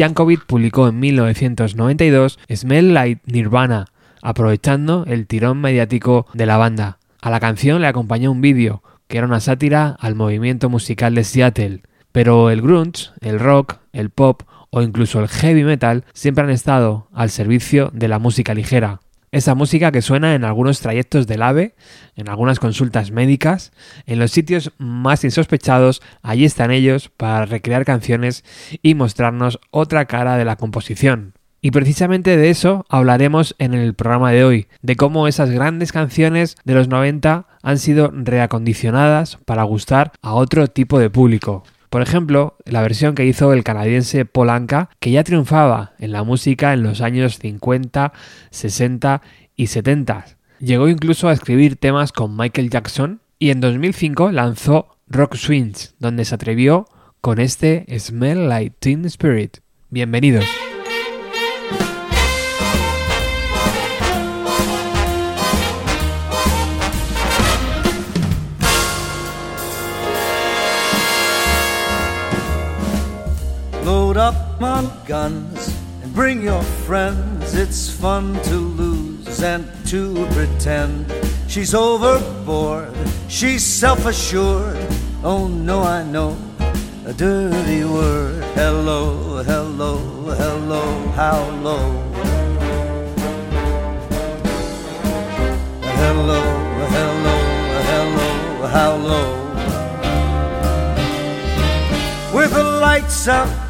Yankovic publicó en 1992 Smell Like Nirvana, aprovechando el tirón mediático de la banda. A la canción le acompañó un vídeo, que era una sátira al movimiento musical de Seattle. Pero el grunge, el rock, el pop o incluso el heavy metal siempre han estado al servicio de la música ligera. Esa música que suena en algunos trayectos del AVE, en algunas consultas médicas, en los sitios más insospechados, allí están ellos para recrear canciones y mostrarnos otra cara de la composición. Y precisamente de eso hablaremos en el programa de hoy, de cómo esas grandes canciones de los 90 han sido reacondicionadas para gustar a otro tipo de público. Por ejemplo, la versión que hizo el canadiense Polanca, que ya triunfaba en la música en los años 50, 60 y 70. Llegó incluso a escribir temas con Michael Jackson y en 2005 lanzó Rock Swings, donde se atrevió con este Smell Like Teen Spirit. Bienvenidos. Load up on guns and bring your friends. It's fun to lose and to pretend. She's overboard, she's self assured. Oh no, I know a dirty word. Hello, hello, hello, how low? Hello, hello, hello, how low? With the lights out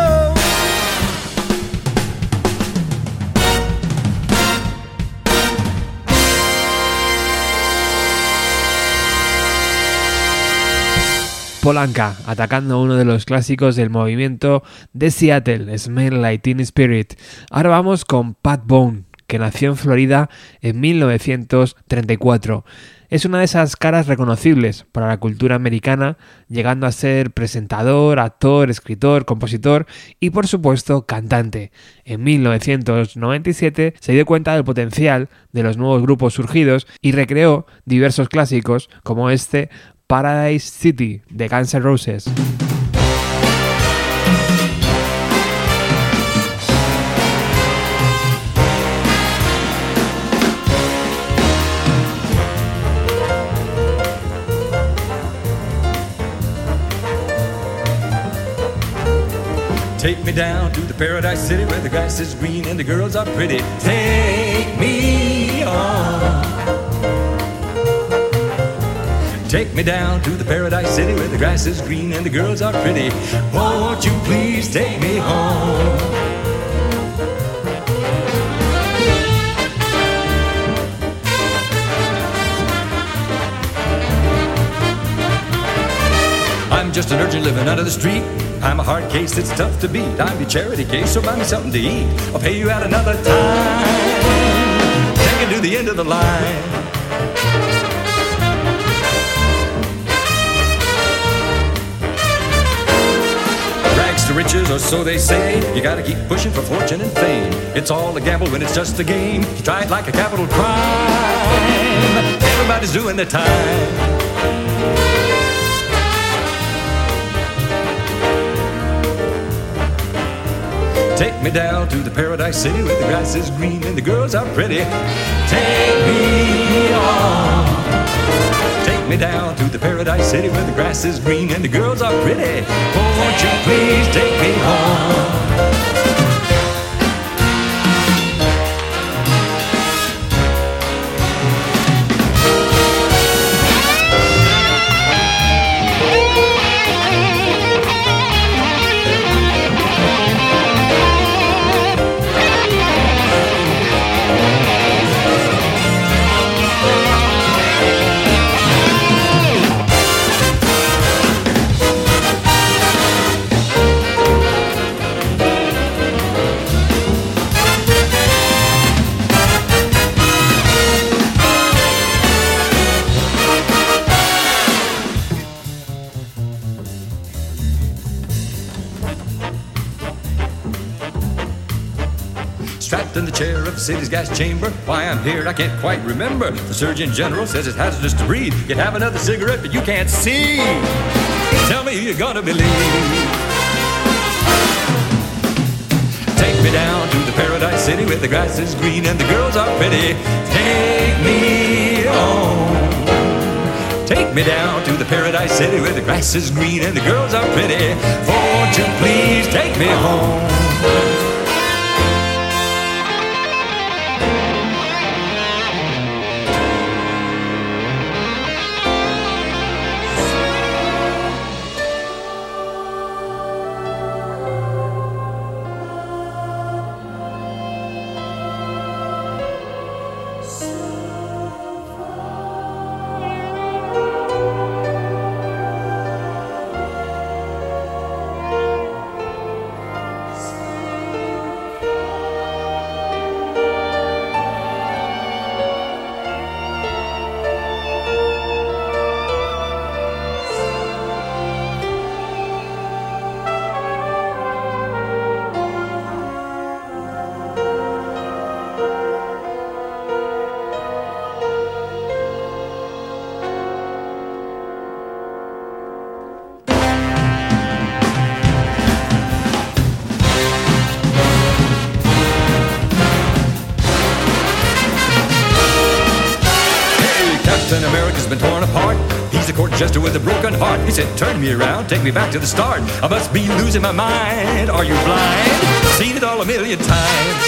Polanca, atacando uno de los clásicos del movimiento de Seattle, Smell Like Teen Spirit. Ahora vamos con Pat Bone, que nació en Florida en 1934. Es una de esas caras reconocibles para la cultura americana, llegando a ser presentador, actor, escritor, compositor y por supuesto cantante. En 1997 se dio cuenta del potencial de los nuevos grupos surgidos y recreó diversos clásicos como este Paradise City de Guns N' Roses. Take me down to the paradise city where the grass is green and the girls are pretty. Take me on. Take me down to the paradise city where the grass is green and the girls are pretty. Won't you please take me home? I'm just an urchin living under the street. I'm a hard case that's tough to beat. I'm your charity case, so buy me something to eat. I'll pay you out another time. Take it to the end of the line. To riches, or so they say. You gotta keep pushing for fortune and fame. It's all a gamble when it's just a game. You try it like a capital crime. Everybody's doing their time. Take me down to the paradise city where the grass is green and the girls are pretty. Take me on me down to the paradise city where the grass is green and the girls are pretty. Won't you please take me home? City's gas chamber. Why I'm here, I can't quite remember. The Surgeon General says it's hazardous to breathe. You'd have another cigarette, but you can't see. Tell me who you're gonna believe. Take me down to the paradise city where the grass is green and the girls are pretty. Take me home. Take me down to the paradise city where the grass is green and the girls are pretty. You please take me home? Said, Turn me around, take me back to the start. I must be losing my mind. Are you blind? Seen it all a million times.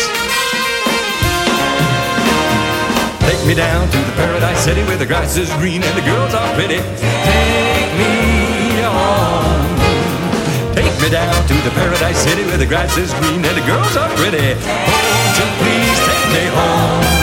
Take me down to the paradise city where the grass is green and the girls are pretty. Take me on. Take me down to the paradise city where the grass is green and the girls are pretty. Won't you please take me home?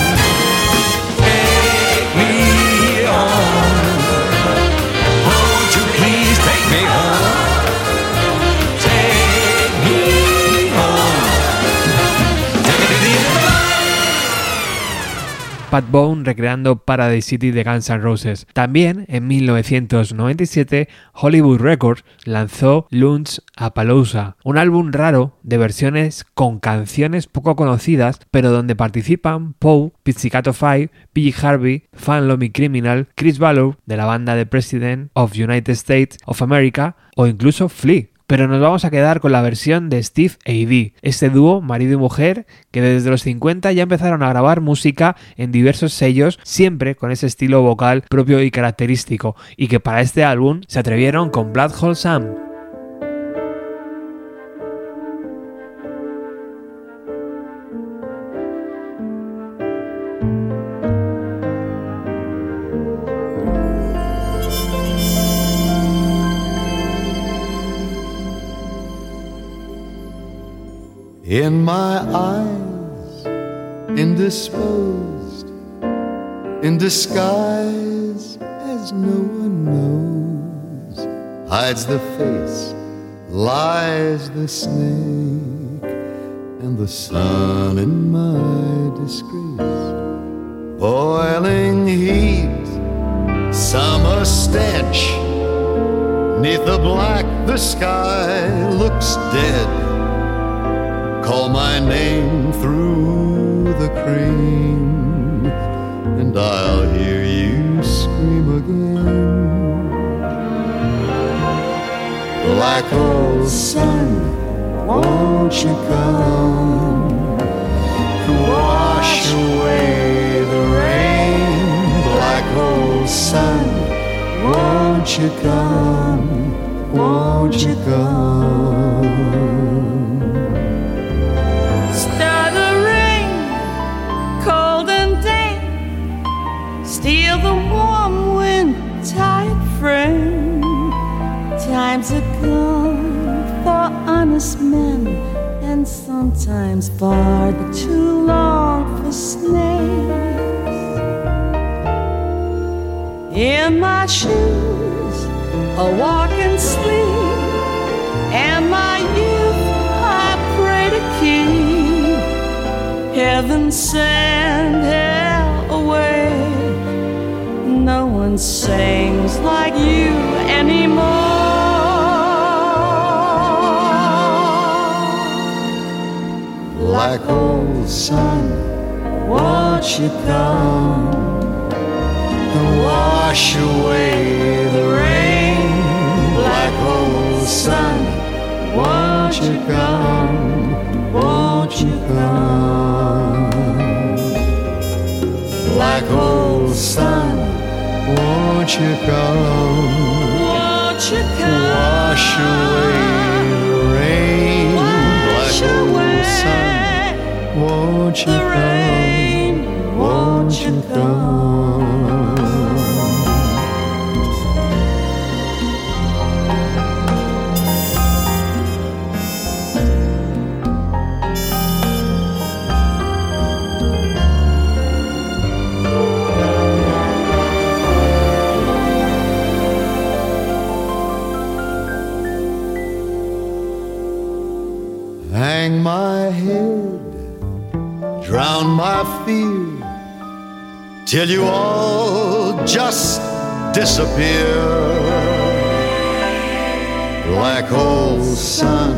Pat Bone recreando Paradise City de Guns N' Roses. También, en 1997, Hollywood Records lanzó Lunch Appaloosa, un álbum raro de versiones con canciones poco conocidas, pero donde participan Poe, Pizzicato Five, P.G. Harvey, Fan Lomi Criminal, Chris Valor de la banda The President of United States of America o incluso Flea pero nos vamos a quedar con la versión de Steve A.D., este dúo marido y mujer que desde los 50 ya empezaron a grabar música en diversos sellos, siempre con ese estilo vocal propio y característico, y que para este álbum se atrevieron con Blood Sam. In my eyes, indisposed, in disguise as no one knows, hides the face lies the snake and the sun in my disgrace. Boiling heat, summer stench. Neath the black, the sky looks dead. Call my name through the cream, and I'll hear you scream again. Black old sun, won't you come to wash away the rain? Black old sun, won't you come? Won't you come? Sometimes far too long for snakes. In my shoes, I walk and sleep, and my youth I pray to keep. Heaven send hell away. No one sings won't you come and wash away the rain? Black old sun, won't you come? Won't you come? Black old sun, won't you come? Won't you come? Wash away the rain. Wash old sun, won't you come? Hang my head, drown my fear, till you all just disappear. Black old sun,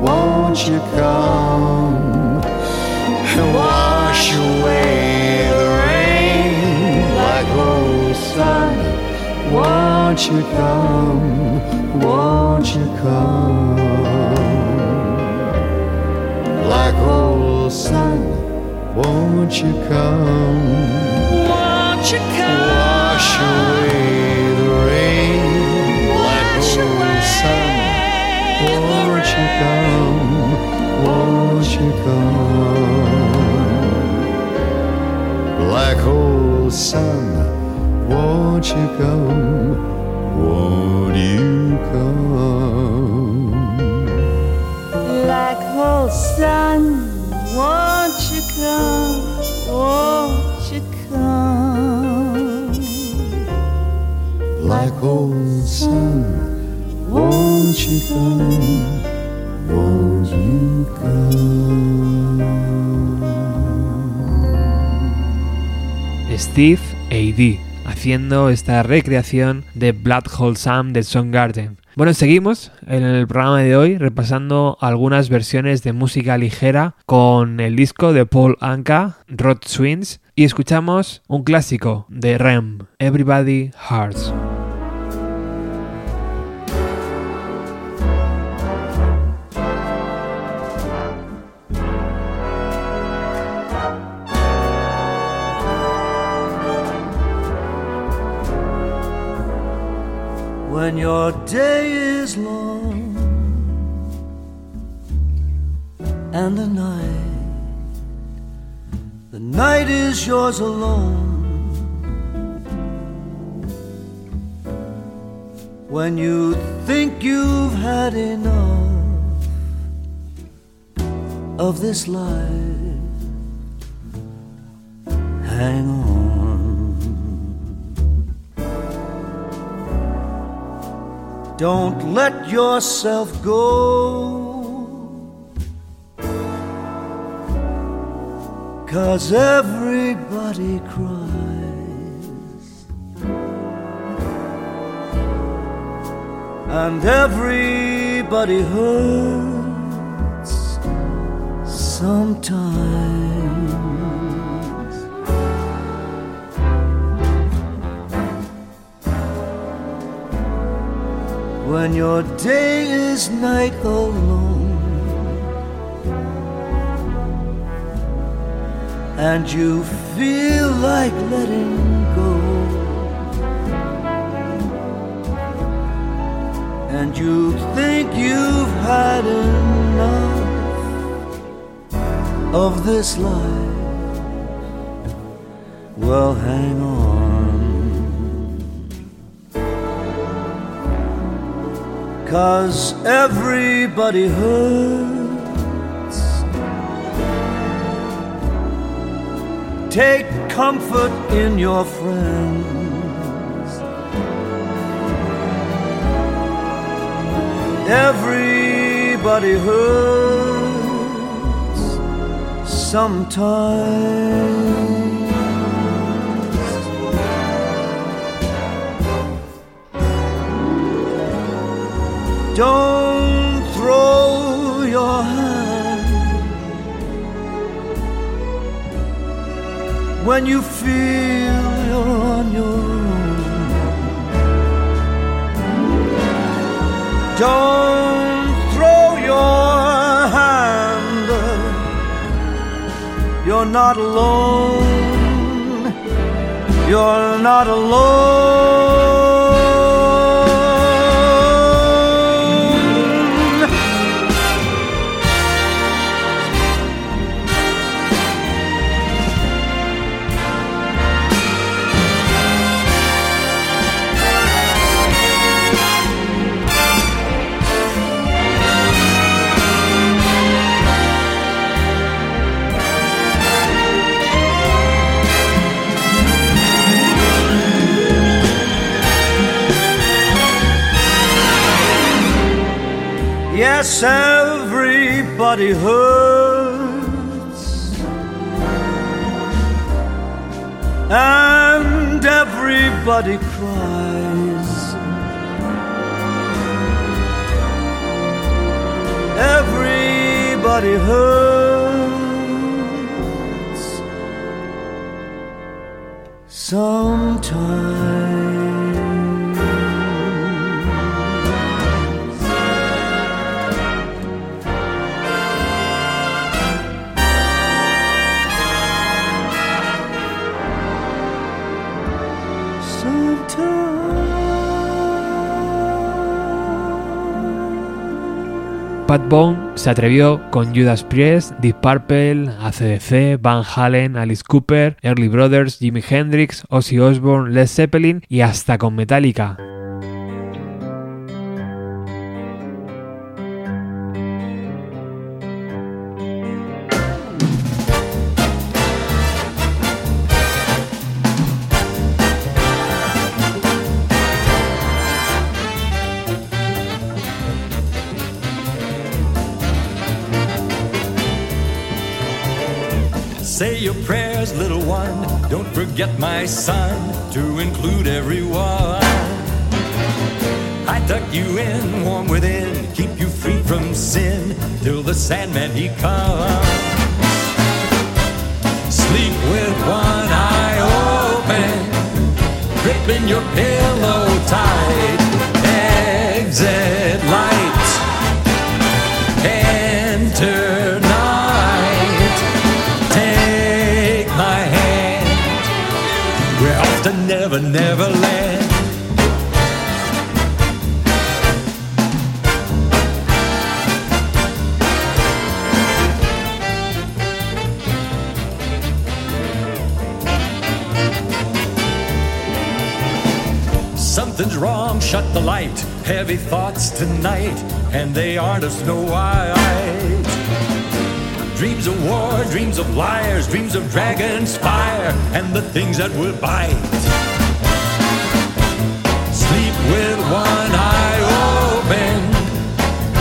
won't you come and wash away the rain? Black old sun, won't you come? Won't you come? Black old sun, won't you come? Sun, the won't you go won't you come? Black hole sun. Won't oh. Steve A.D. haciendo esta recreación de Black Hole Sun de Soundgarden. Bueno, seguimos en el programa de hoy repasando algunas versiones de música ligera con el disco de Paul Anka, Rod Swings, y escuchamos un clásico de Rem, Everybody Hearts. When your day is long and the night the night is yours alone. When you think you've had enough of this life hang on Don't let yourself go. Cause everybody cries. And everybody hurts sometimes. When your day is night alone. And you feel like letting go. And you think you've had enough of this life. Well hang on Cause everybody hurts. Take comfort in your friends. Everybody hurts sometimes. Don't throw your hand when you feel you're on your own. Don't throw your hand. You're not alone. You're not alone. Yes, everybody hurts, and everybody cries. Everybody hurts sometimes. Bone se atrevió con Judas Priest, Deep Purple, ACDC, Van Halen, Alice Cooper, Early Brothers, Jimi Hendrix, Ozzy Osbourne, Led Zeppelin y hasta con Metallica. Say your prayers, little one. Don't forget, my son, to include everyone. I tuck you in, warm within, keep you free from sin till the Sandman he comes. Sleep with one eye open, gripping your pillow tight. Exit light, Never Never Land. Something's wrong, shut the light. Heavy thoughts tonight, and they aren't of Snow White. Dreams of war, dreams of liars, dreams of dragon's fire, and the things that will bite with one eye open,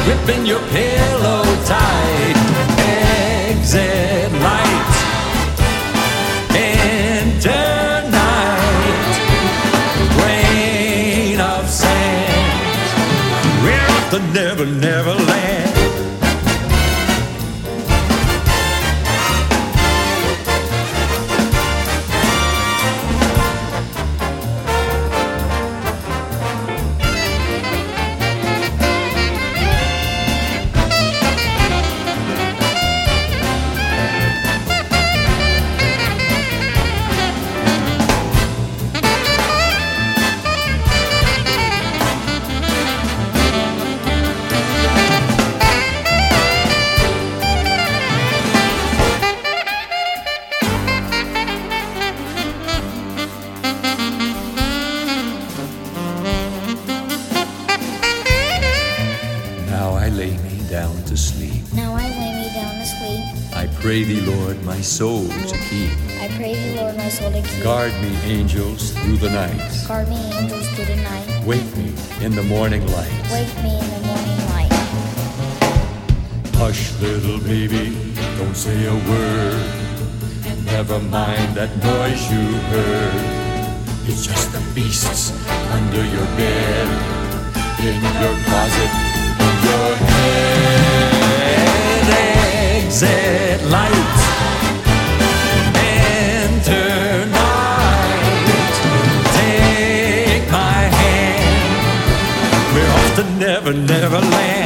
gripping your pillow tight. Exit light, enter night, grain of sand. We're at the never, never. In the morning light. Wake me in the morning light. Hush, little baby, don't say a word. Never mind that noise you heard. It's just the beasts under your bed, in your closet, in your head. Exit light. Never, Never Land.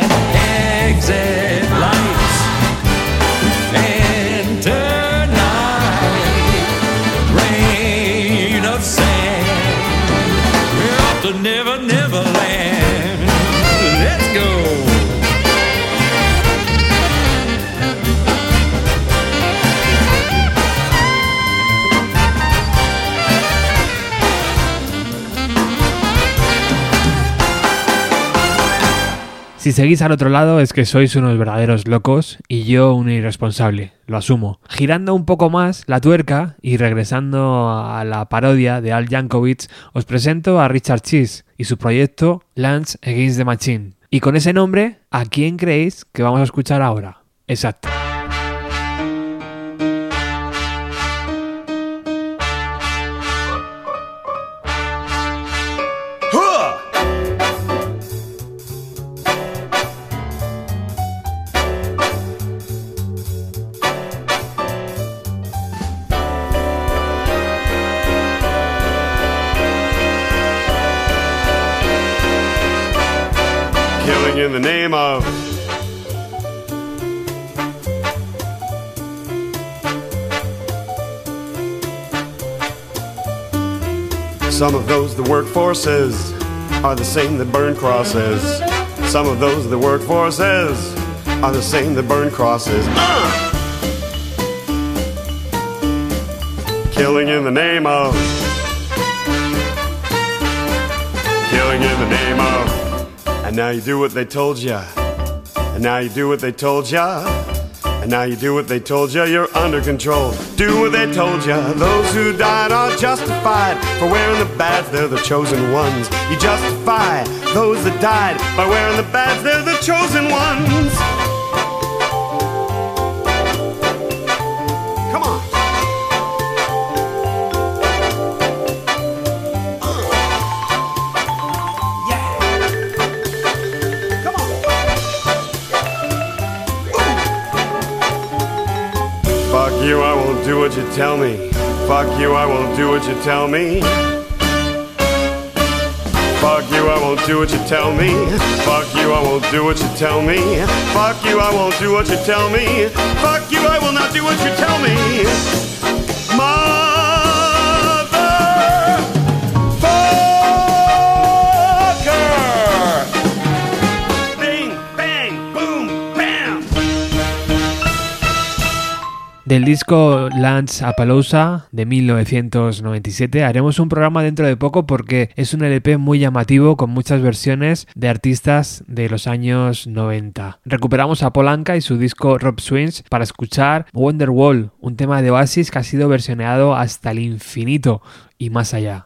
Si seguís al otro lado es que sois unos verdaderos locos y yo un irresponsable, lo asumo. Girando un poco más la tuerca y regresando a la parodia de Al Yankovic, os presento a Richard Cheese y su proyecto Lance Against the Machine. Y con ese nombre, ¿a quién creéis que vamos a escuchar ahora? Exacto. Some of those that work forces are the same that burn crosses. Some of those that work forces are the same that burn crosses. Uh! Killing in the name of. Killing in the name of. And now you do what they told ya. And now you do what they told ya. Now you do what they told ya. You're under control. Do what they told ya. Those who died are justified for wearing the badge. They're the chosen ones. You justify those that died by wearing the badge. They're the chosen ones. Tell me. Fuck you, I won't do what you tell me. Fuck you, I won't do what you tell me. Fuck you, I won't do what you tell me. Fuck you, I won't do what you tell me. Fuck you, I will not do what you tell me. Mother Del disco Lance Appaloosa de 1997 haremos un programa dentro de poco porque es un LP muy llamativo con muchas versiones de artistas de los años 90. Recuperamos a Polanca y su disco Rob Swings para escuchar Wonderwall, un tema de Oasis que ha sido versioneado hasta el infinito y más allá.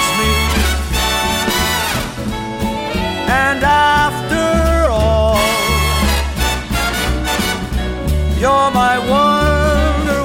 And after all, you're my wonder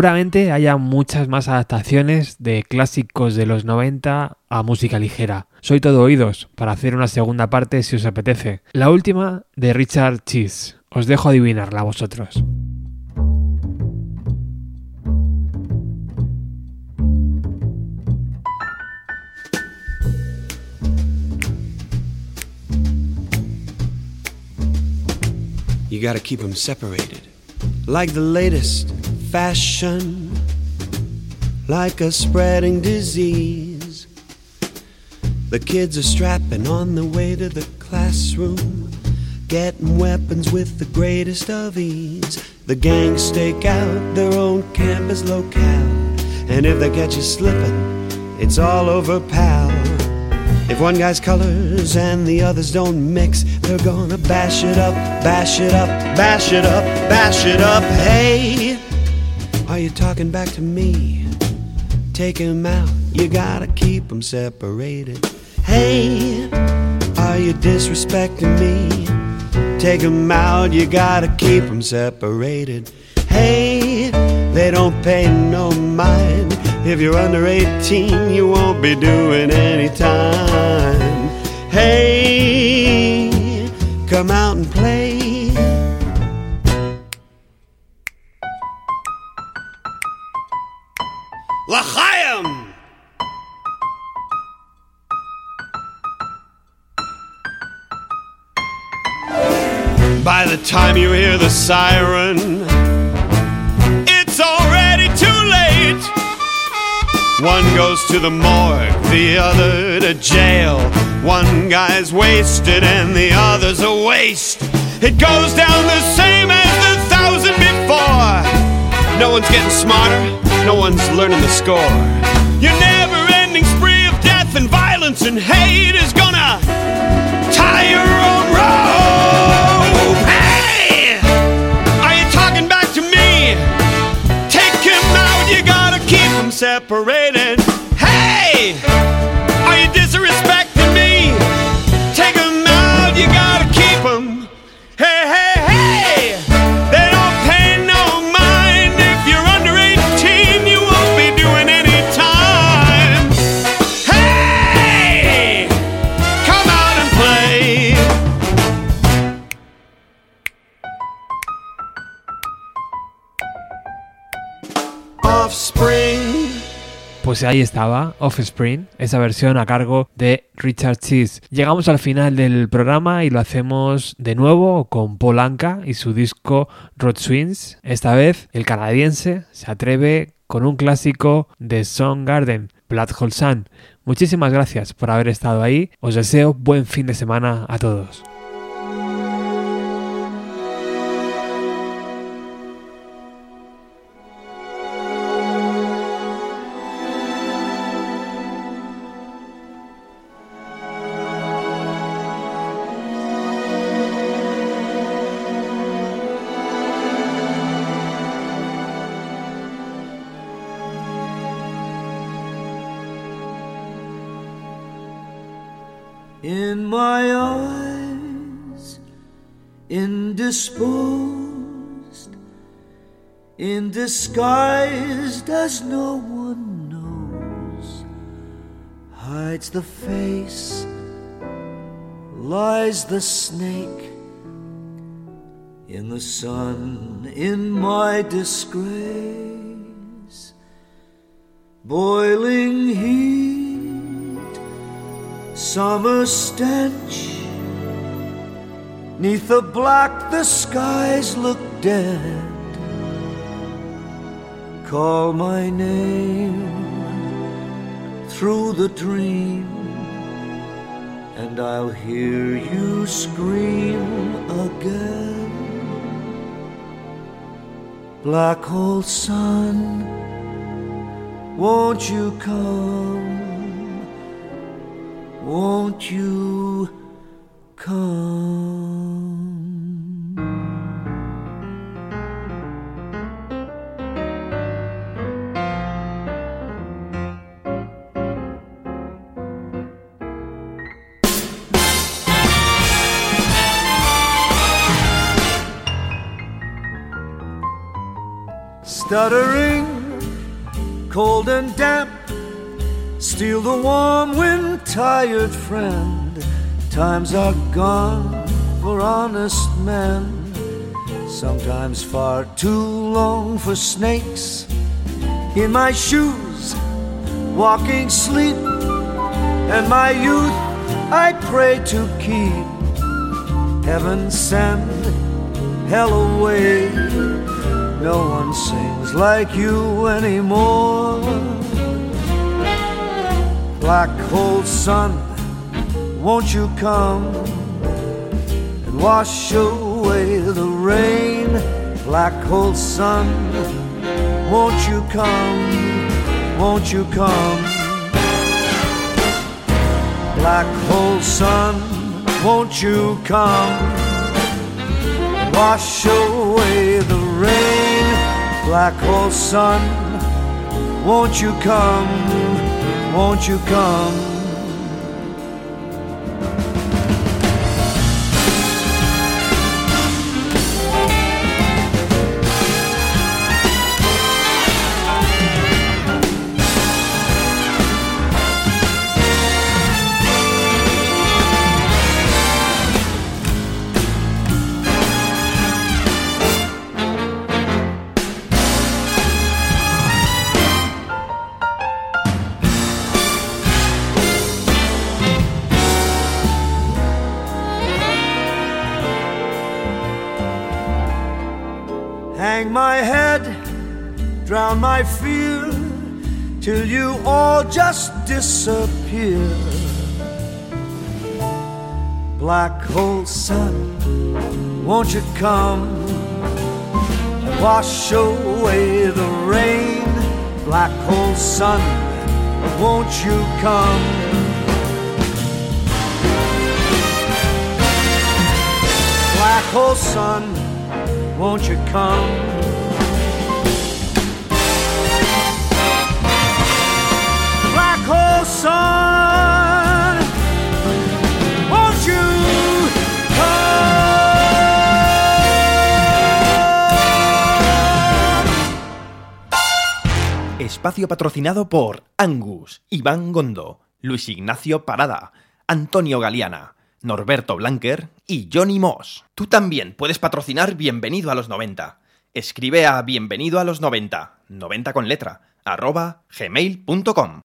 Seguramente haya muchas más adaptaciones de clásicos de los 90 a música ligera. Soy todo oídos para hacer una segunda parte si os apetece. La última de Richard Cheese. Os dejo adivinarla a vosotros. You gotta keep them separated. Like the latest fashion, like a spreading disease. The kids are strapping on the way to the classroom, getting weapons with the greatest of ease. The gangs stake out their own campus locale, and if they catch you slipping, it's all over, pal. If one guy's colors and the others don't mix, they're gonna bash it up, bash it up, bash it up, bash it up. Hey, you talking back to me? Take 'em out, you gotta keep 'em separated. Hey, are you disrespecting me? Take 'em out, you gotta keep 'em separated. Hey, they don't pay no mind. If you're under 18, you won't be doing any time. Hey, come out and play. By the time you hear the siren, it's already too late. One goes to the morgue, the other to jail. One guy's wasted and the other's a waste. It goes down the same as the thousand before. No one's getting smarter, no one's learning the score. Your never ending spree of death and violence and hate is gonna tie your own rope. Separated. Ahí estaba, Offspring, esa versión a cargo de Richard Cheese. Llegamos al final del programa y lo hacemos de nuevo con Paul Anka y su disco Rod Swings. Esta vez el canadiense se atreve con un clásico de Soundgarden, Black Hole Sun. Muchísimas gracias por haber estado ahí. Os deseo buen fin de semana a todos. Indisposed, in disguised as no one knows, hides the face, lies the snake. In the sun, in my disgrace, boiling heat summer stench. Neath the black, the skies look dead. Call my name through the dream, and I'll hear you scream again. Black hole sun, won't you come? Won't you come? Stuttering, cold and damp Steal the warm wind, tired friend. Times are gone for honest men. Sometimes far too long for snakes. In my shoes, walking sleep. And my youth I pray to keep. Heaven send hell away. No one sings like you anymore black hole sun, won't you come and wash away the rain? Black hole sun, won't you come? Won't you come? Black hole sun, won't you come wash away the rain? Black hole sun, won't you come? won't you come? Hang my head, drown my fear till you all just disappear. Black hole sun, won't you come wash away the rain? Black hole sun, won't you come? Black hole sun, won't you come? Espacio patrocinado por Angus, Iván Gondo, Luis Ignacio Parada, Antonio Galeana, Norberto Blanquer y Johnny Moss. Tú también puedes patrocinar Bienvenido a los 90. Escribe a bienvenido a los 90, 90 con letra, arroba gmail.com.